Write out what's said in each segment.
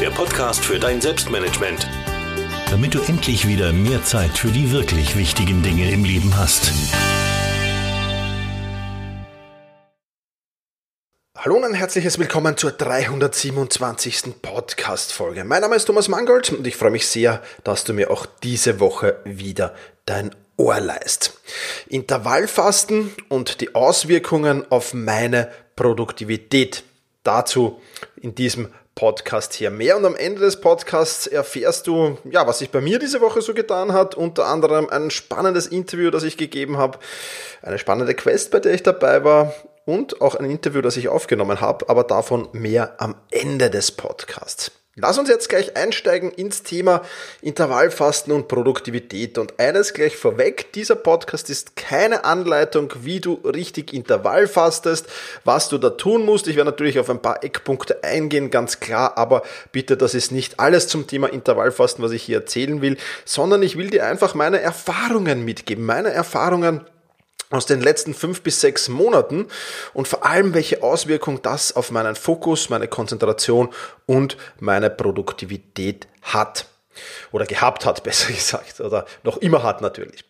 der Podcast für dein Selbstmanagement. Damit du endlich wieder mehr Zeit für die wirklich wichtigen Dinge im Leben hast. Hallo und ein herzliches Willkommen zur 327. Podcast-Folge. Mein Name ist Thomas Mangold und ich freue mich sehr, dass du mir auch diese Woche wieder dein Ohr leist. Intervallfasten und die Auswirkungen auf meine Produktivität. Dazu in diesem Podcast hier mehr. Und am Ende des Podcasts erfährst du, ja, was sich bei mir diese Woche so getan hat. Unter anderem ein spannendes Interview, das ich gegeben habe, eine spannende Quest, bei der ich dabei war und auch ein Interview, das ich aufgenommen habe, aber davon mehr am Ende des Podcasts. Lass uns jetzt gleich einsteigen ins Thema Intervallfasten und Produktivität. Und eines gleich vorweg, dieser Podcast ist keine Anleitung, wie du richtig Intervall fastest, was du da tun musst. Ich werde natürlich auf ein paar Eckpunkte eingehen, ganz klar, aber bitte, das ist nicht alles zum Thema Intervallfasten, was ich hier erzählen will, sondern ich will dir einfach meine Erfahrungen mitgeben, meine Erfahrungen aus den letzten fünf bis sechs Monaten und vor allem, welche Auswirkung das auf meinen Fokus, meine Konzentration und meine Produktivität hat. Oder gehabt hat, besser gesagt. Oder noch immer hat natürlich.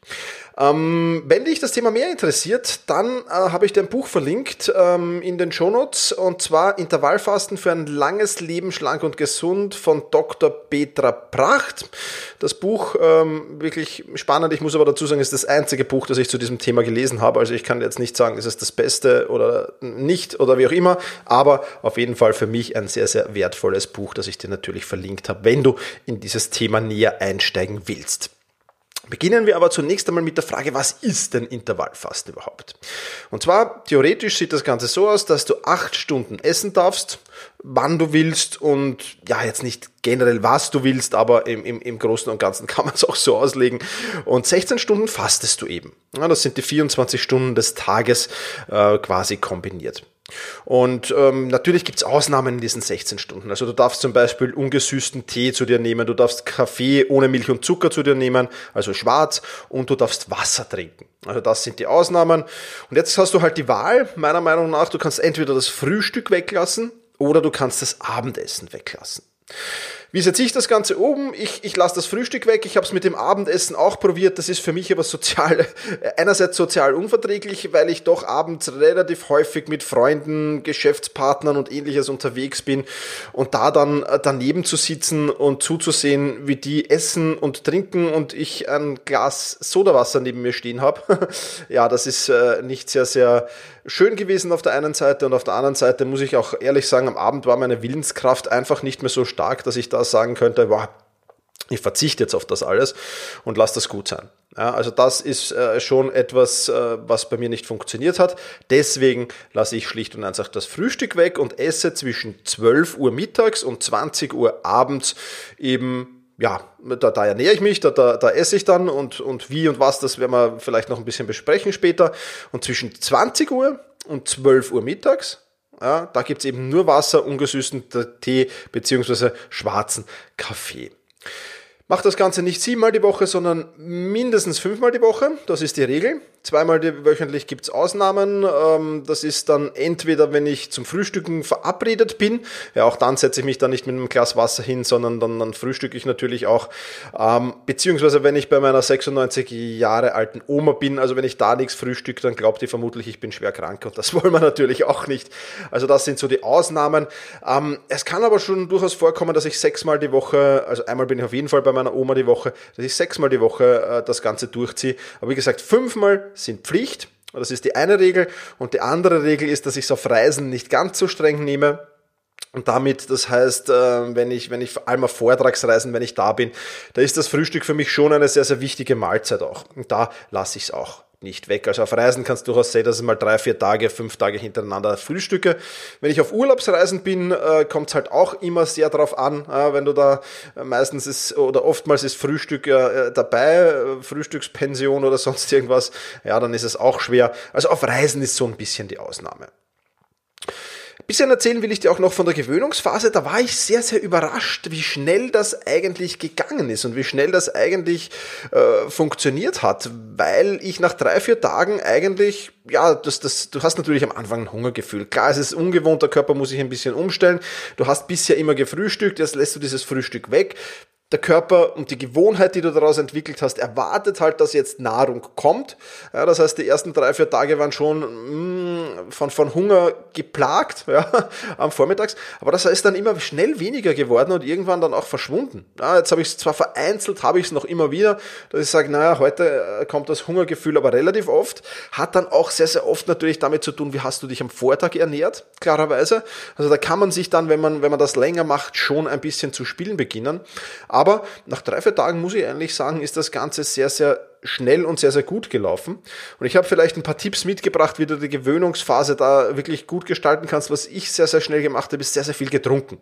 Ähm, wenn dich das Thema mehr interessiert, dann äh, habe ich dir ein Buch verlinkt ähm, in den Shownotes und zwar Intervallfasten für ein langes Leben, schlank und gesund von Dr. Petra Pracht. Das Buch ähm, wirklich spannend. Ich muss aber dazu sagen, ist das einzige Buch, das ich zu diesem Thema gelesen habe. Also ich kann jetzt nicht sagen, ist es das Beste oder nicht oder wie auch immer, aber auf jeden Fall für mich ein sehr, sehr wertvolles Buch, das ich dir natürlich verlinkt habe, wenn du in dieses Thema näher einsteigen willst. Beginnen wir aber zunächst einmal mit der Frage, was ist denn Intervallfasten überhaupt? Und zwar, theoretisch sieht das Ganze so aus, dass du acht Stunden essen darfst, wann du willst und ja, jetzt nicht generell was du willst, aber im, im, im Großen und Ganzen kann man es auch so auslegen. Und 16 Stunden fastest du eben. Ja, das sind die 24 Stunden des Tages äh, quasi kombiniert. Und ähm, natürlich gibt's Ausnahmen in diesen 16 Stunden. Also du darfst zum Beispiel ungesüßten Tee zu dir nehmen, du darfst Kaffee ohne Milch und Zucker zu dir nehmen, also schwarz, und du darfst Wasser trinken. Also das sind die Ausnahmen. Und jetzt hast du halt die Wahl, meiner Meinung nach, du kannst entweder das Frühstück weglassen oder du kannst das Abendessen weglassen. Wie setze ich das Ganze um? Ich, ich lasse das Frühstück weg. Ich habe es mit dem Abendessen auch probiert. Das ist für mich aber sozial, einerseits sozial unverträglich, weil ich doch abends relativ häufig mit Freunden, Geschäftspartnern und ähnliches unterwegs bin. Und da dann äh, daneben zu sitzen und zuzusehen, wie die essen und trinken und ich ein Glas Sodawasser neben mir stehen habe, ja, das ist äh, nicht sehr, sehr schön gewesen auf der einen Seite und auf der anderen Seite muss ich auch ehrlich sagen, am Abend war meine Willenskraft einfach nicht mehr so stark, dass ich da sagen könnte, wow, ich verzichte jetzt auf das alles und lasse das gut sein. Ja, also das ist äh, schon etwas, äh, was bei mir nicht funktioniert hat. Deswegen lasse ich schlicht und einfach das Frühstück weg und esse zwischen 12 Uhr mittags und 20 Uhr abends eben ja, da, da ernähre ich mich, da, da, da esse ich dann und, und wie und was, das werden wir vielleicht noch ein bisschen besprechen später. Und zwischen 20 Uhr und 12 Uhr mittags, ja, da gibt's eben nur Wasser, ungesüßten Tee beziehungsweise schwarzen Kaffee. Mach das Ganze nicht siebenmal die Woche, sondern mindestens fünfmal die Woche. Das ist die Regel. Zweimal wöchentlich gibt's Ausnahmen. Ähm, das ist dann entweder, wenn ich zum Frühstücken verabredet bin. Ja, auch dann setze ich mich dann nicht mit einem Glas Wasser hin, sondern dann, dann frühstücke ich natürlich auch. Ähm, beziehungsweise, wenn ich bei meiner 96 Jahre alten Oma bin, also wenn ich da nichts frühstücke, dann glaubt ihr vermutlich, ich bin schwer krank und das wollen wir natürlich auch nicht. Also das sind so die Ausnahmen. Ähm, es kann aber schon durchaus vorkommen, dass ich sechsmal die Woche, also einmal bin ich auf jeden Fall bei meiner Oma die Woche, dass ich sechsmal die Woche äh, das Ganze durchziehe. Aber wie gesagt, fünfmal sind Pflicht. Das ist die eine Regel. Und die andere Regel ist, dass ich es auf Reisen nicht ganz so streng nehme. Und damit, das heißt, äh, wenn ich, wenn ich vor allem auf Vortragsreisen, wenn ich da bin, da ist das Frühstück für mich schon eine sehr, sehr wichtige Mahlzeit auch. Und da lasse ich es auch nicht weg. Also auf Reisen kannst du durchaus sehen, dass ich mal drei, vier Tage, fünf Tage hintereinander frühstücke. Wenn ich auf Urlaubsreisen bin, äh, kommt es halt auch immer sehr drauf an. Äh, wenn du da äh, meistens ist oder oftmals ist Frühstück äh, dabei, äh, Frühstückspension oder sonst irgendwas, ja, dann ist es auch schwer. Also auf Reisen ist so ein bisschen die Ausnahme bisschen erzählen will ich dir auch noch von der Gewöhnungsphase. Da war ich sehr, sehr überrascht, wie schnell das eigentlich gegangen ist und wie schnell das eigentlich äh, funktioniert hat, weil ich nach drei, vier Tagen eigentlich, ja, das, das, du hast natürlich am Anfang ein Hungergefühl. Klar, es ist ungewohnt, der Körper muss sich ein bisschen umstellen. Du hast bisher immer gefrühstückt, jetzt lässt du dieses Frühstück weg der Körper und die Gewohnheit, die du daraus entwickelt hast, erwartet halt, dass jetzt Nahrung kommt. Ja, das heißt, die ersten drei, vier Tage waren schon mm, von, von Hunger geplagt ja, am Vormittags. Aber das ist dann immer schnell weniger geworden und irgendwann dann auch verschwunden. Ja, jetzt habe ich es zwar vereinzelt, habe ich es noch immer wieder, dass ich sage, naja, heute äh, kommt das Hungergefühl aber relativ oft. Hat dann auch sehr, sehr oft natürlich damit zu tun, wie hast du dich am Vortag ernährt, klarerweise. Also da kann man sich dann, wenn man, wenn man das länger macht, schon ein bisschen zu spielen beginnen. Aber nach drei, vier Tagen muss ich eigentlich sagen, ist das Ganze sehr, sehr schnell und sehr, sehr gut gelaufen. Und ich habe vielleicht ein paar Tipps mitgebracht, wie du die Gewöhnungsphase da wirklich gut gestalten kannst. Was ich sehr, sehr schnell gemacht habe, ist sehr, sehr viel getrunken.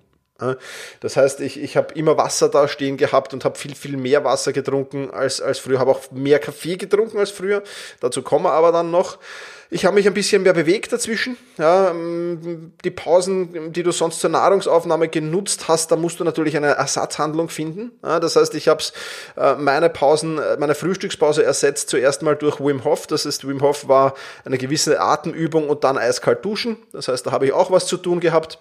Das heißt, ich, ich habe immer Wasser da stehen gehabt und habe viel, viel mehr Wasser getrunken als, als früher. Habe auch mehr Kaffee getrunken als früher. Dazu kommen wir aber dann noch. Ich habe mich ein bisschen mehr bewegt dazwischen. Ja, ähm, die Pausen, die du sonst zur Nahrungsaufnahme genutzt hast, da musst du natürlich eine Ersatzhandlung finden. Ja, das heißt, ich habe äh, meine Pausen, äh, meine Frühstückspause ersetzt zuerst mal durch Wim Hof. Das ist, Wim Hof war eine gewisse Atemübung und dann eiskalt duschen. Das heißt, da habe ich auch was zu tun gehabt.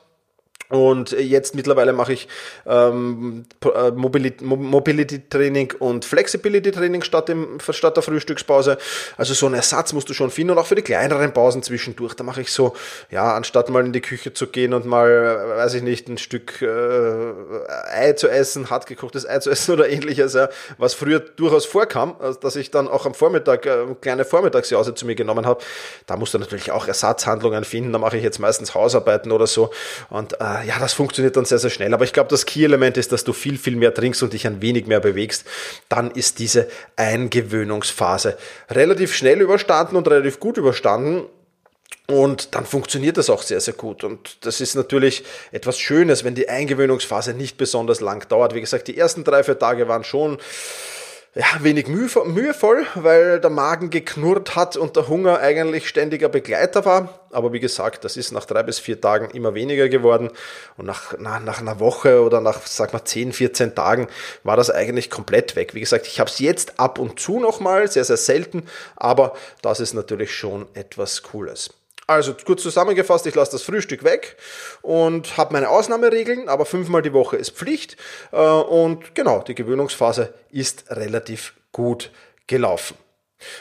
Und jetzt mittlerweile mache ich ähm, äh, Mobility, Mobility Training und Flexibility Training statt, statt der Frühstückspause. Also so einen Ersatz musst du schon finden und auch für die kleineren Pausen zwischendurch. Da mache ich so, ja, anstatt mal in die Küche zu gehen und mal, weiß ich nicht, ein Stück äh, Ei zu essen, hart gekochtes Ei zu essen oder ähnliches, ja, was früher durchaus vorkam, dass ich dann auch am Vormittag äh, kleine Vormittagsjause zu mir genommen habe. Da musst du natürlich auch Ersatzhandlungen finden. Da mache ich jetzt meistens Hausarbeiten oder so und äh, ja, das funktioniert dann sehr, sehr schnell. Aber ich glaube, das Key-Element ist, dass du viel, viel mehr trinkst und dich ein wenig mehr bewegst. Dann ist diese Eingewöhnungsphase relativ schnell überstanden und relativ gut überstanden. Und dann funktioniert das auch sehr, sehr gut. Und das ist natürlich etwas Schönes, wenn die Eingewöhnungsphase nicht besonders lang dauert. Wie gesagt, die ersten drei, vier Tage waren schon ja, wenig mühevoll, weil der Magen geknurrt hat und der Hunger eigentlich ständiger Begleiter war. Aber wie gesagt, das ist nach drei bis vier Tagen immer weniger geworden. Und nach, nach, nach einer Woche oder nach, sag mal, 10, 14 Tagen war das eigentlich komplett weg. Wie gesagt, ich habe es jetzt ab und zu nochmal, sehr, sehr selten, aber das ist natürlich schon etwas Cooles. Also kurz zusammengefasst, ich lasse das Frühstück weg und habe meine Ausnahmeregeln, aber fünfmal die Woche ist Pflicht. Äh, und genau, die Gewöhnungsphase ist relativ gut gelaufen.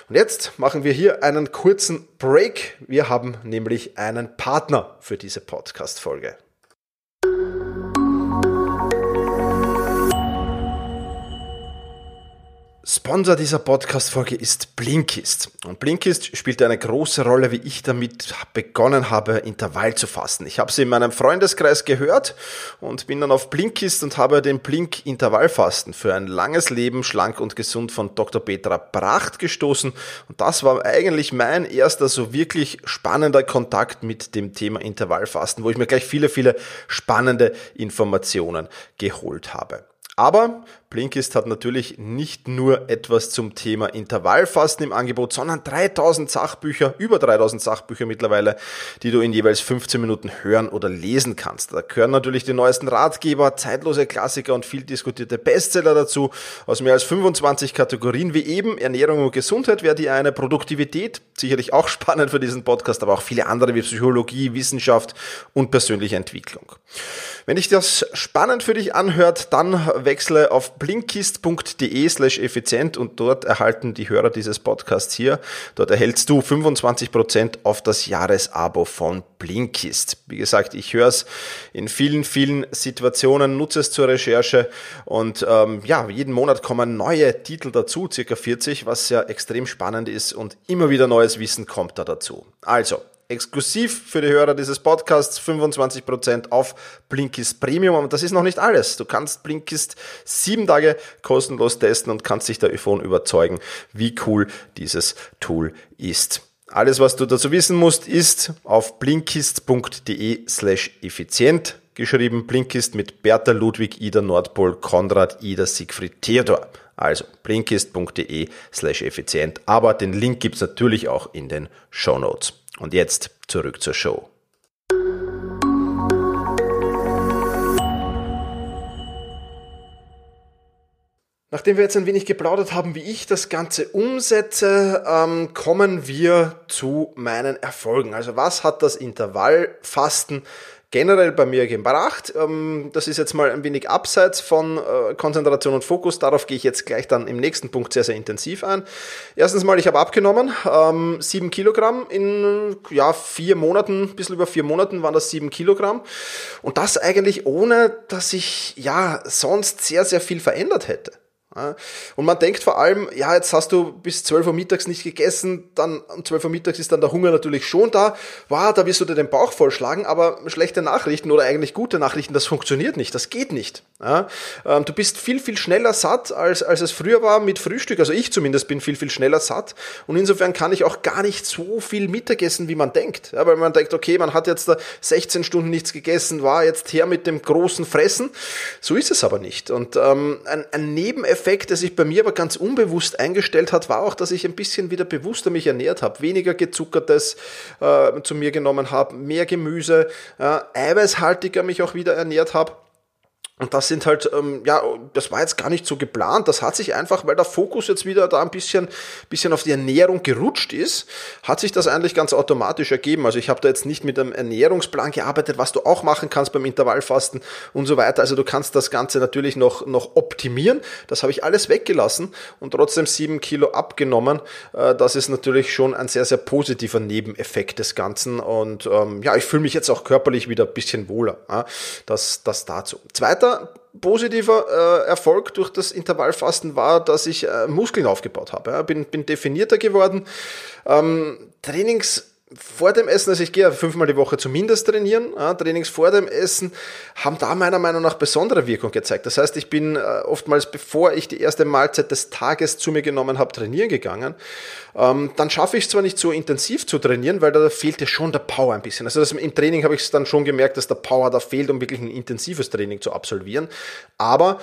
Und jetzt machen wir hier einen kurzen Break. Wir haben nämlich einen Partner für diese Podcast-Folge. Sponsor dieser Podcast-Folge ist Blinkist. Und Blinkist spielt eine große Rolle, wie ich damit begonnen habe, Intervall zu fasten. Ich habe sie in meinem Freundeskreis gehört und bin dann auf Blinkist und habe den Blink Intervallfasten für ein langes Leben schlank und gesund von Dr. Petra Pracht gestoßen. Und das war eigentlich mein erster so wirklich spannender Kontakt mit dem Thema Intervallfasten, wo ich mir gleich viele, viele spannende Informationen geholt habe. Aber Blinkist hat natürlich nicht nur etwas zum Thema Intervallfasten im Angebot, sondern 3000 Sachbücher, über 3000 Sachbücher mittlerweile, die du in jeweils 15 Minuten hören oder lesen kannst. Da gehören natürlich die neuesten Ratgeber, zeitlose Klassiker und viel diskutierte Bestseller dazu aus mehr als 25 Kategorien wie eben Ernährung und Gesundheit wäre die eine, Produktivität, sicherlich auch spannend für diesen Podcast, aber auch viele andere wie Psychologie, Wissenschaft und persönliche Entwicklung. Wenn dich das spannend für dich anhört, dann wechsle auf blinkist.de slash effizient und dort erhalten die Hörer dieses Podcasts hier, dort erhältst du 25% auf das Jahresabo von Blinkist. Wie gesagt, ich höre es in vielen, vielen Situationen, nutze es zur Recherche und ähm, ja, jeden Monat kommen neue Titel dazu, circa 40, was ja extrem spannend ist und immer wieder neues Wissen kommt da dazu. Also, exklusiv für die Hörer dieses Podcasts 25% auf Blinkist Premium. Und das ist noch nicht alles. Du kannst Blinkist sieben Tage kostenlos testen und kannst dich davon überzeugen, wie cool dieses Tool ist. Alles, was du dazu wissen musst, ist auf blinkist.de slash effizient geschrieben. Blinkist mit Bertha Ludwig, Ida Nordpol, Konrad, Ida Siegfried Theodor. Also blinkist.de slash effizient. Aber den Link gibt's natürlich auch in den Show Notes. Und jetzt zurück zur Show. Nachdem wir jetzt ein wenig geplaudert haben, wie ich das Ganze umsetze, ähm, kommen wir zu meinen Erfolgen. Also was hat das Intervallfasten generell bei mir gebracht. Ähm, das ist jetzt mal ein wenig abseits von äh, Konzentration und Fokus. Darauf gehe ich jetzt gleich dann im nächsten Punkt sehr, sehr intensiv ein. Erstens mal, ich habe abgenommen. Ähm, sieben Kilogramm in ja, vier Monaten, ein bisschen über vier Monaten waren das sieben Kilogramm. Und das eigentlich ohne, dass ich ja sonst sehr, sehr viel verändert hätte. Und man denkt vor allem, ja, jetzt hast du bis 12 Uhr mittags nicht gegessen, dann um 12 Uhr mittags ist dann der Hunger natürlich schon da. Wow, da wirst du dir den Bauch vollschlagen, aber schlechte Nachrichten oder eigentlich gute Nachrichten, das funktioniert nicht, das geht nicht. Ähm, du bist viel, viel schneller satt, als, als es früher war mit Frühstück. Also ich zumindest bin viel, viel schneller satt. Und insofern kann ich auch gar nicht so viel Mittagessen, wie man denkt. Weil man denkt, okay, man hat jetzt da 16 Stunden nichts gegessen, war jetzt her mit dem großen Fressen. So ist es aber nicht. Und ähm, ein, ein Nebeneffekt, der sich bei mir aber ganz unbewusst eingestellt hat, war auch, dass ich ein bisschen wieder bewusster mich ernährt habe. Weniger gezuckertes äh, zu mir genommen habe, mehr Gemüse, äh, eiweißhaltiger mich auch wieder ernährt habe. Und das sind halt, ähm, ja, das war jetzt gar nicht so geplant. Das hat sich einfach, weil der Fokus jetzt wieder da ein bisschen, bisschen auf die Ernährung gerutscht ist, hat sich das eigentlich ganz automatisch ergeben. Also ich habe da jetzt nicht mit einem Ernährungsplan gearbeitet, was du auch machen kannst beim Intervallfasten und so weiter. Also du kannst das Ganze natürlich noch, noch optimieren. Das habe ich alles weggelassen und trotzdem sieben Kilo abgenommen. Äh, das ist natürlich schon ein sehr, sehr positiver Nebeneffekt des Ganzen. Und ähm, ja, ich fühle mich jetzt auch körperlich wieder ein bisschen wohler. Ja? Das, das dazu. Zweiter Zweiter positiver äh, Erfolg durch das Intervallfasten war, dass ich äh, Muskeln aufgebaut habe. Ja. Bin, bin definierter geworden. Ähm, Trainings vor dem Essen, also ich gehe fünfmal die Woche zumindest trainieren, ja, Trainings vor dem Essen haben da meiner Meinung nach besondere Wirkung gezeigt. Das heißt, ich bin äh, oftmals, bevor ich die erste Mahlzeit des Tages zu mir genommen habe, trainieren gegangen. Ähm, dann schaffe ich es zwar nicht so intensiv zu trainieren, weil da fehlte schon der Power ein bisschen. Also das, im Training habe ich es dann schon gemerkt, dass der Power da fehlt, um wirklich ein intensives Training zu absolvieren. Aber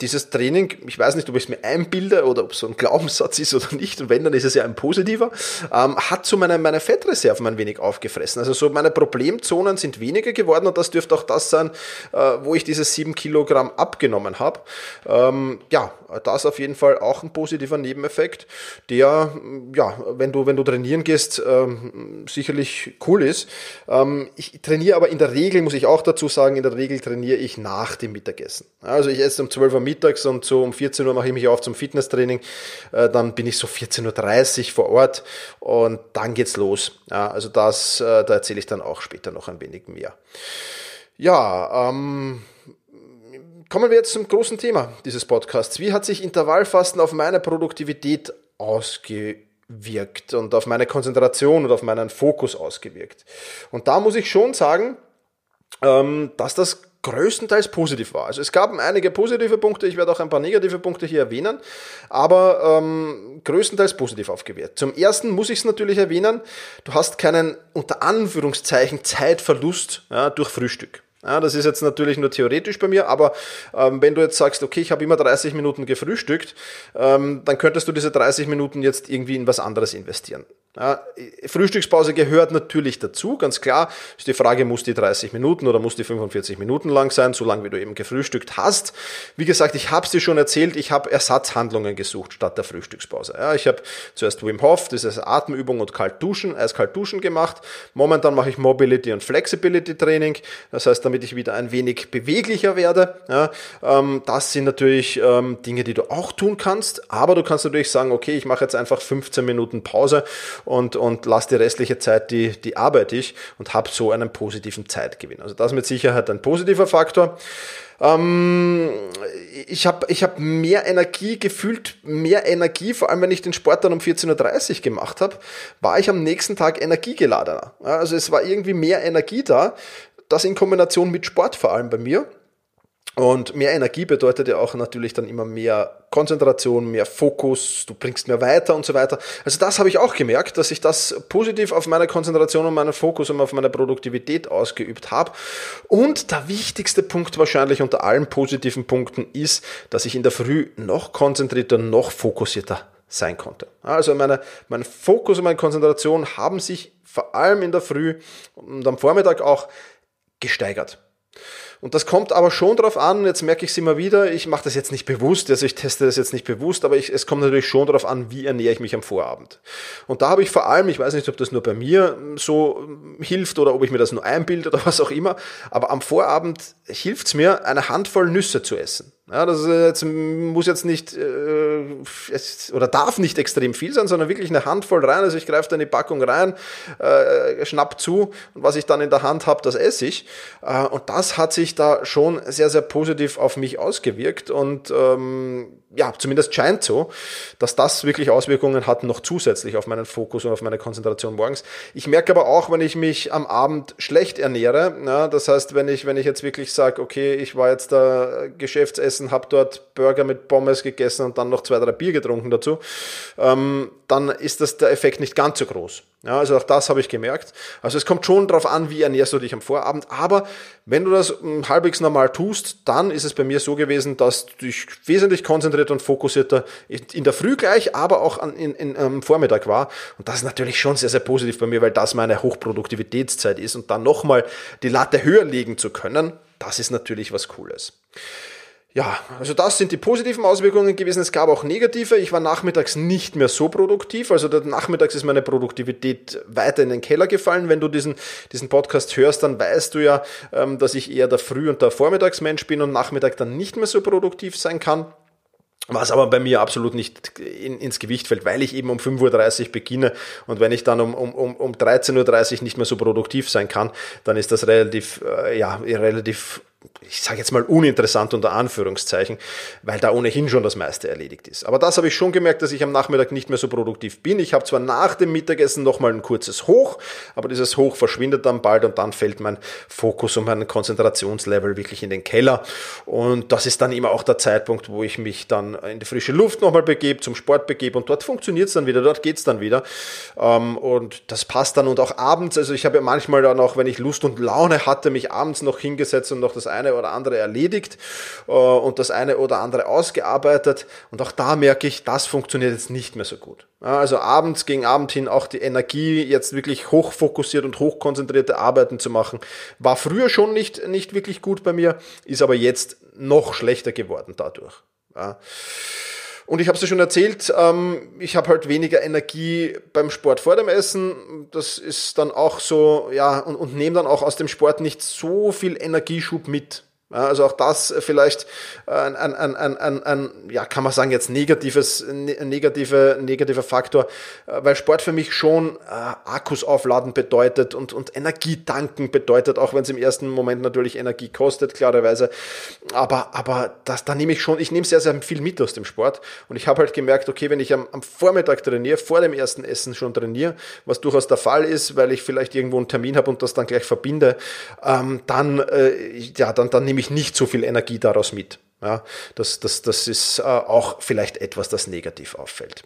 dieses Training, ich weiß nicht, ob ich es mir einbilde oder ob es so ein Glaubenssatz ist oder nicht, und wenn, dann ist es ja ein positiver, ähm, hat so meine, meine Fettreserven ein wenig aufgefressen. Also so meine Problemzonen sind weniger geworden und das dürfte auch das sein, äh, wo ich diese sieben Kilogramm abgenommen habe. Ähm, ja, das auf jeden Fall auch ein positiver Nebeneffekt, der, ja, wenn du, wenn du trainieren gehst, ähm, sicherlich cool ist. Ähm, ich trainiere aber in der Regel, muss ich auch dazu sagen, in der Regel trainiere ich nach dem Mittagessen. Also ich esse um 12 Uhr mittags und so um 14 Uhr mache ich mich auf zum Fitnesstraining. Äh, dann bin ich so 14.30 Uhr vor Ort und dann geht's los. Ja, also das, äh, da erzähle ich dann auch später noch ein wenig mehr. Ja, ähm, kommen wir jetzt zum großen Thema dieses Podcasts. Wie hat sich Intervallfasten auf meine Produktivität ausgewirkt und auf meine Konzentration und auf meinen Fokus ausgewirkt? Und da muss ich schon sagen, ähm, dass das größtenteils positiv war. Also es gab einige positive Punkte, ich werde auch ein paar negative Punkte hier erwähnen, aber ähm, größtenteils positiv aufgewehrt. Zum ersten muss ich es natürlich erwähnen, du hast keinen unter Anführungszeichen Zeitverlust ja, durch Frühstück. Ja, das ist jetzt natürlich nur theoretisch bei mir, aber ähm, wenn du jetzt sagst, okay, ich habe immer 30 Minuten gefrühstückt, ähm, dann könntest du diese 30 Minuten jetzt irgendwie in was anderes investieren. Frühstückspause gehört natürlich dazu, ganz klar. Ist die Frage, muss die 30 Minuten oder muss die 45 Minuten lang sein, so lange wie du eben gefrühstückt hast. Wie gesagt, ich habe es dir schon erzählt, ich habe Ersatzhandlungen gesucht statt der Frühstückspause. Ja, ich habe zuerst Wim Hof, das ist Atemübung und kalt duschen, eiskalt duschen gemacht. Momentan mache ich Mobility und Flexibility Training, das heißt, damit ich wieder ein wenig beweglicher werde. Ja, ähm, das sind natürlich ähm, Dinge, die du auch tun kannst, aber du kannst natürlich sagen, okay, ich mache jetzt einfach 15 Minuten Pause und, und lasse die restliche Zeit, die, die arbeite ich und habe so einen positiven Zeitgewinn. Also das mit Sicherheit ein positiver Faktor. Ähm, ich habe ich hab mehr Energie gefühlt, mehr Energie, vor allem wenn ich den Sport dann um 14.30 Uhr gemacht habe, war ich am nächsten Tag energiegeladener. Also es war irgendwie mehr Energie da. Das in Kombination mit Sport vor allem bei mir. Und mehr Energie bedeutet ja auch natürlich dann immer mehr Konzentration, mehr Fokus, du bringst mehr weiter und so weiter. Also das habe ich auch gemerkt, dass ich das positiv auf meine Konzentration und meinen Fokus und auf meine Produktivität ausgeübt habe. Und der wichtigste Punkt wahrscheinlich unter allen positiven Punkten ist, dass ich in der Früh noch konzentrierter, noch fokussierter sein konnte. Also meine, mein Fokus und meine Konzentration haben sich vor allem in der Früh und am Vormittag auch gesteigert. Und das kommt aber schon darauf an, jetzt merke ich es immer wieder, ich mache das jetzt nicht bewusst, also ich teste das jetzt nicht bewusst, aber ich, es kommt natürlich schon darauf an, wie ernähre ich mich am Vorabend. Und da habe ich vor allem, ich weiß nicht, ob das nur bei mir so hilft oder ob ich mir das nur einbilde oder was auch immer, aber am Vorabend hilft es mir, eine Handvoll Nüsse zu essen. Ja, das jetzt, muss jetzt nicht äh, es, oder darf nicht extrem viel sein, sondern wirklich eine Handvoll rein. Also ich greife da in die Packung rein, äh, schnapp zu und was ich dann in der Hand habe, das esse ich. Äh, und das hat sich da schon sehr, sehr positiv auf mich ausgewirkt und ähm, ja, zumindest scheint so, dass das wirklich Auswirkungen hat, noch zusätzlich auf meinen Fokus und auf meine Konzentration morgens. Ich merke aber auch, wenn ich mich am Abend schlecht ernähre, ja, das heißt, wenn ich, wenn ich jetzt wirklich sage, okay, ich war jetzt da Geschäftsessen, habe dort Burger mit Pommes gegessen und dann noch zwei, drei Bier getrunken dazu, ähm, dann ist das der Effekt nicht ganz so groß. Ja, also auch das habe ich gemerkt. Also es kommt schon darauf an, wie ernährst du dich am Vorabend. Aber wenn du das hm, halbwegs normal tust, dann ist es bei mir so gewesen, dass du dich wesentlich konzentrierter und fokussierter in der Früh gleich, aber auch an, in, in, am Vormittag war. Und das ist natürlich schon sehr, sehr positiv bei mir, weil das meine Hochproduktivitätszeit ist. Und dann nochmal die Latte höher legen zu können, das ist natürlich was Cooles. Ja, also das sind die positiven Auswirkungen gewesen. Es gab auch negative. Ich war nachmittags nicht mehr so produktiv. Also nachmittags ist meine Produktivität weiter in den Keller gefallen. Wenn du diesen, diesen Podcast hörst, dann weißt du ja, ähm, dass ich eher der Früh- und der Vormittagsmensch bin und Nachmittag dann nicht mehr so produktiv sein kann. Was aber bei mir absolut nicht in, ins Gewicht fällt, weil ich eben um 5.30 Uhr beginne und wenn ich dann um, um, um 13.30 Uhr nicht mehr so produktiv sein kann, dann ist das relativ, äh, ja, relativ ich sage jetzt mal uninteressant unter Anführungszeichen, weil da ohnehin schon das meiste erledigt ist. Aber das habe ich schon gemerkt, dass ich am Nachmittag nicht mehr so produktiv bin. Ich habe zwar nach dem Mittagessen nochmal ein kurzes Hoch, aber dieses Hoch verschwindet dann bald und dann fällt mein Fokus und mein Konzentrationslevel wirklich in den Keller. Und das ist dann immer auch der Zeitpunkt, wo ich mich dann in die frische Luft nochmal begebe, zum Sport begebe und dort funktioniert es dann wieder, dort geht es dann wieder. Ähm, und das passt dann und auch abends, also ich habe ja manchmal dann auch, wenn ich Lust und Laune hatte, mich abends noch hingesetzt und noch das eine oder andere erledigt äh, und das eine oder andere ausgearbeitet. Und auch da merke ich, das funktioniert jetzt nicht mehr so gut. Also abends gegen Abend hin auch die Energie, jetzt wirklich hochfokussiert und hochkonzentrierte Arbeiten zu machen, war früher schon nicht, nicht wirklich gut bei mir, ist aber jetzt noch schlechter geworden dadurch. Ja. Und ich habe es ja schon erzählt, ähm, ich habe halt weniger Energie beim Sport vor dem Essen. Das ist dann auch so, ja, und, und nehme dann auch aus dem Sport nicht so viel Energieschub mit. Also auch das vielleicht ein, ein, ein, ein, ein, ein ja, kann man sagen, jetzt negatives, negative, negativer Faktor, weil Sport für mich schon äh, Akkus aufladen bedeutet und, und Energie tanken bedeutet, auch wenn es im ersten Moment natürlich Energie kostet, klarerweise. Aber, aber das, da nehme ich schon, ich nehme sehr, sehr viel mit aus dem Sport. Und ich habe halt gemerkt, okay, wenn ich am, am Vormittag trainiere, vor dem ersten Essen schon trainiere, was durchaus der Fall ist, weil ich vielleicht irgendwo einen Termin habe und das dann gleich verbinde, ähm, dann, äh, ja, dann, dann nehme nehme ich nicht so viel Energie daraus mit. Ja, das, das, das ist äh, auch vielleicht etwas, das negativ auffällt.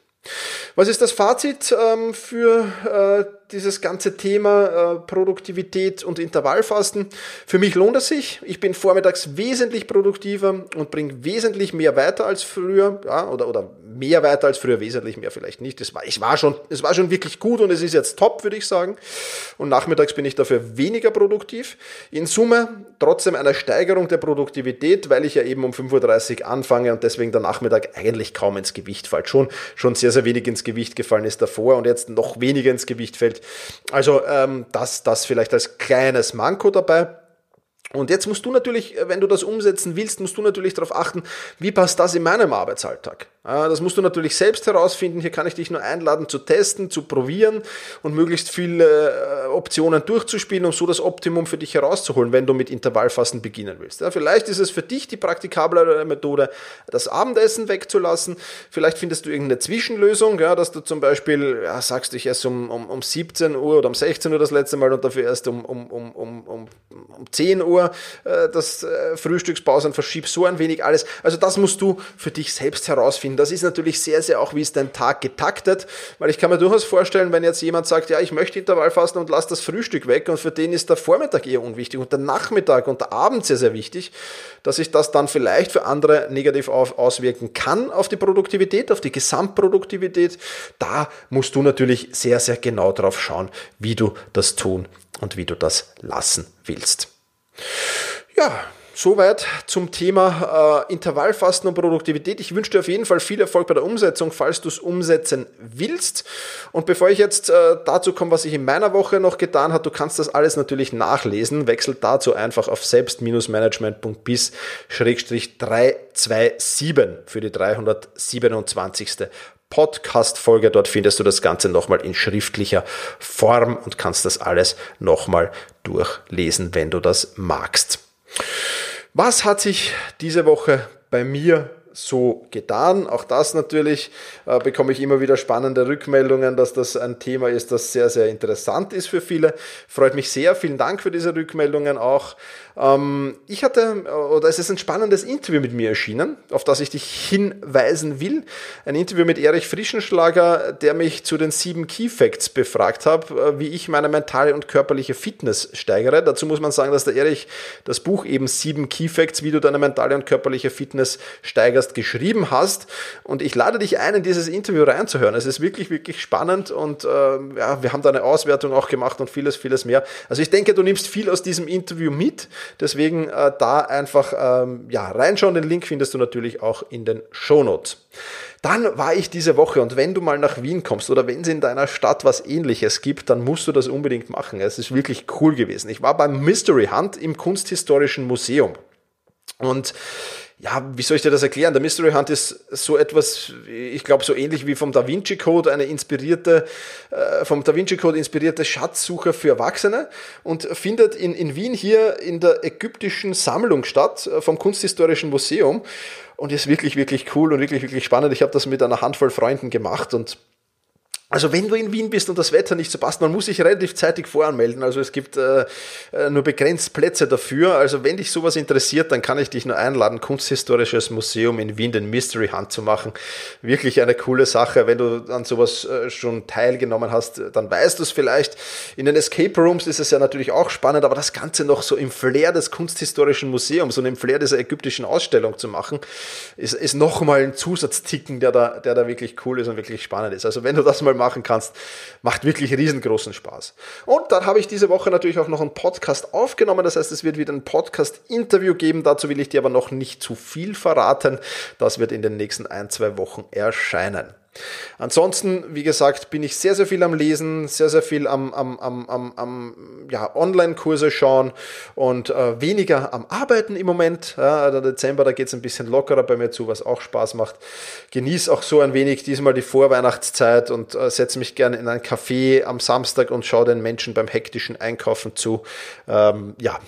Was ist das Fazit ähm, für äh, dieses ganze Thema äh, Produktivität und Intervallfasten? Für mich lohnt es sich. Ich bin vormittags wesentlich produktiver und bringe wesentlich mehr weiter als früher, ja, oder, oder mehr weiter als früher, wesentlich mehr vielleicht nicht. Es war, ich war schon, es war schon wirklich gut und es ist jetzt top, würde ich sagen. Und nachmittags bin ich dafür weniger produktiv. In Summe trotzdem eine Steigerung der Produktivität, weil ich ja eben um 5.30 Uhr anfange und deswegen der Nachmittag eigentlich kaum ins Gewicht fällt. Schon, schon sehr, sehr wenig ins Gewicht gefallen ist davor und jetzt noch weniger ins Gewicht fällt. Also ähm, das, das vielleicht als kleines Manko dabei. Und jetzt musst du natürlich, wenn du das umsetzen willst, musst du natürlich darauf achten, wie passt das in meinem Arbeitsalltag. Das musst du natürlich selbst herausfinden. Hier kann ich dich nur einladen zu testen, zu probieren und möglichst viele äh, Optionen durchzuspielen, um so das Optimum für dich herauszuholen, wenn du mit Intervallfasten beginnen willst. Ja, vielleicht ist es für dich die praktikablere Methode, das Abendessen wegzulassen. Vielleicht findest du irgendeine Zwischenlösung, ja, dass du zum Beispiel ja, sagst, ich esse um, um, um 17 Uhr oder um 16 Uhr das letzte Mal und dafür erst um, um, um, um, um, um 10 Uhr äh, das äh, Frühstückspause und verschiebst so ein wenig alles. Also das musst du für dich selbst herausfinden finden. Das ist natürlich sehr, sehr auch, wie ist dein Tag getaktet, weil ich kann mir durchaus vorstellen, wenn jetzt jemand sagt, ja, ich möchte Intervallfasten und lass das Frühstück weg und für den ist der Vormittag eher unwichtig und der Nachmittag und der Abend sehr, sehr wichtig, dass sich das dann vielleicht für andere negativ auswirken kann auf die Produktivität, auf die Gesamtproduktivität. Da musst du natürlich sehr, sehr genau drauf schauen, wie du das tun und wie du das lassen willst. Ja, Soweit zum Thema äh, Intervallfasten und Produktivität. Ich wünsche dir auf jeden Fall viel Erfolg bei der Umsetzung, falls du es umsetzen willst. Und bevor ich jetzt äh, dazu komme, was ich in meiner Woche noch getan habe, du kannst das alles natürlich nachlesen. Wechselt dazu einfach auf selbst-management.bis-327 für die 327. Podcast-Folge. Dort findest du das Ganze nochmal in schriftlicher Form und kannst das alles nochmal durchlesen, wenn du das magst. Was hat sich diese Woche bei mir so getan. Auch das natürlich äh, bekomme ich immer wieder spannende Rückmeldungen, dass das ein Thema ist, das sehr, sehr interessant ist für viele. Freut mich sehr. Vielen Dank für diese Rückmeldungen auch. Ähm, ich hatte, oder es ist ein spannendes Interview mit mir erschienen, auf das ich dich hinweisen will. Ein Interview mit Erich Frischenschlager, der mich zu den sieben Key Facts befragt hat, äh, wie ich meine mentale und körperliche Fitness steigere. Dazu muss man sagen, dass der Erich das Buch eben sieben Key Facts, wie du deine mentale und körperliche Fitness steigerst, geschrieben hast. Und ich lade dich ein, in dieses Interview reinzuhören. Es ist wirklich, wirklich spannend und äh, ja, wir haben da eine Auswertung auch gemacht und vieles, vieles mehr. Also ich denke, du nimmst viel aus diesem Interview mit. Deswegen äh, da einfach ähm, ja, reinschauen. Den Link findest du natürlich auch in den Shownotes. Dann war ich diese Woche und wenn du mal nach Wien kommst oder wenn es in deiner Stadt was ähnliches gibt, dann musst du das unbedingt machen. Es ist wirklich cool gewesen. Ich war beim Mystery Hunt im Kunsthistorischen Museum. Und ja, wie soll ich dir das erklären? Der Mystery Hunt ist so etwas, ich glaube, so ähnlich wie vom Da Vinci Code, eine inspirierte, äh, vom Da Vinci Code inspirierte Schatzsucher für Erwachsene und findet in, in Wien hier in der ägyptischen Sammlung statt, äh, vom Kunsthistorischen Museum und ist wirklich, wirklich cool und wirklich, wirklich spannend. Ich habe das mit einer Handvoll Freunden gemacht und Also wenn du in Wien bist und das Wetter nicht so passt, man muss sich relativ zeitig voranmelden. Also es gibt äh, äh, nur begrenzt Plätze dafür. Also wenn dich sowas interessiert, dann kann ich dich nur einladen, Kunsthistorisches Museum in Wien den Mystery Hunt zu machen. Wirklich eine coole Sache. Wenn du an sowas äh, schon teilgenommen hast, dann weißt du es vielleicht. In den Escape Rooms ist es ja natürlich auch spannend, aber das Ganze noch so im Flair des Kunsthistorischen Museums und im Flair dieser ägyptischen Ausstellung zu machen, ist, ist nochmal ein Zusatzticken, der da, der da wirklich cool ist und wirklich spannend ist. Also wenn du das mal machen kannst. Macht wirklich riesengroßen Spaß. Und dann habe ich diese Woche natürlich auch noch einen Podcast aufgenommen. Das heißt, es wird wieder ein Podcast-Interview geben. Dazu will ich dir aber noch nicht zu viel verraten. Das wird in den nächsten ein, zwei Wochen erscheinen. Ansonsten, wie gesagt, bin ich sehr, sehr viel am Lesen, sehr, sehr viel am, am, am, am, am ja, Online-Kurse schauen und äh, weniger am Arbeiten im Moment. Ja, der Dezember, da geht es ein bisschen lockerer bei mir zu, was auch Spaß macht. Genieße auch so ein wenig diesmal die Vorweihnachtszeit und äh, setze mich gerne in ein Café am Samstag und schaue den Menschen beim hektischen Einkaufen zu. Ähm, ja,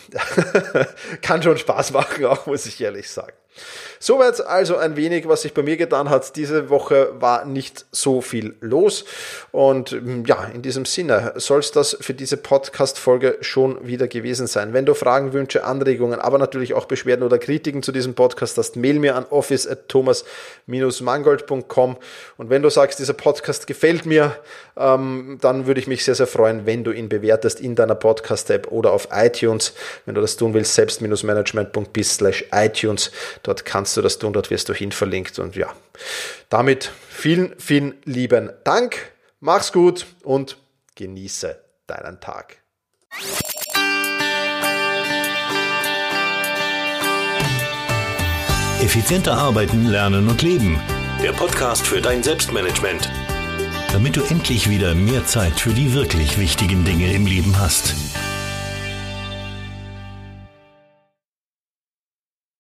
kann schon Spaß machen, auch muss ich ehrlich sagen. Soweit also ein wenig, was sich bei mir getan hat. Diese Woche war nicht so viel los. Und mm, ja, in diesem Sinne soll es das für diese Podcast-Folge schon wieder gewesen sein. Wenn du Fragen, Wünsche, Anregungen, aber natürlich auch Beschwerden oder Kritiken zu diesem Podcast hast, mail mir an office.thomas-mangold.com. Und wenn du sagst, dieser Podcast gefällt mir, ähm, dann würde ich mich sehr, sehr freuen, wenn du ihn bewertest in deiner Podcast-App oder auf iTunes. Wenn du das tun willst, selbst-management.bis slash iTunes. Dort kannst du das tun, dort wirst du hin verlinkt. Und ja, damit vielen, vielen lieben Dank. Mach's gut und genieße deinen Tag. Effizienter arbeiten, lernen und leben. Der Podcast für dein Selbstmanagement. Damit du endlich wieder mehr Zeit für die wirklich wichtigen Dinge im Leben hast.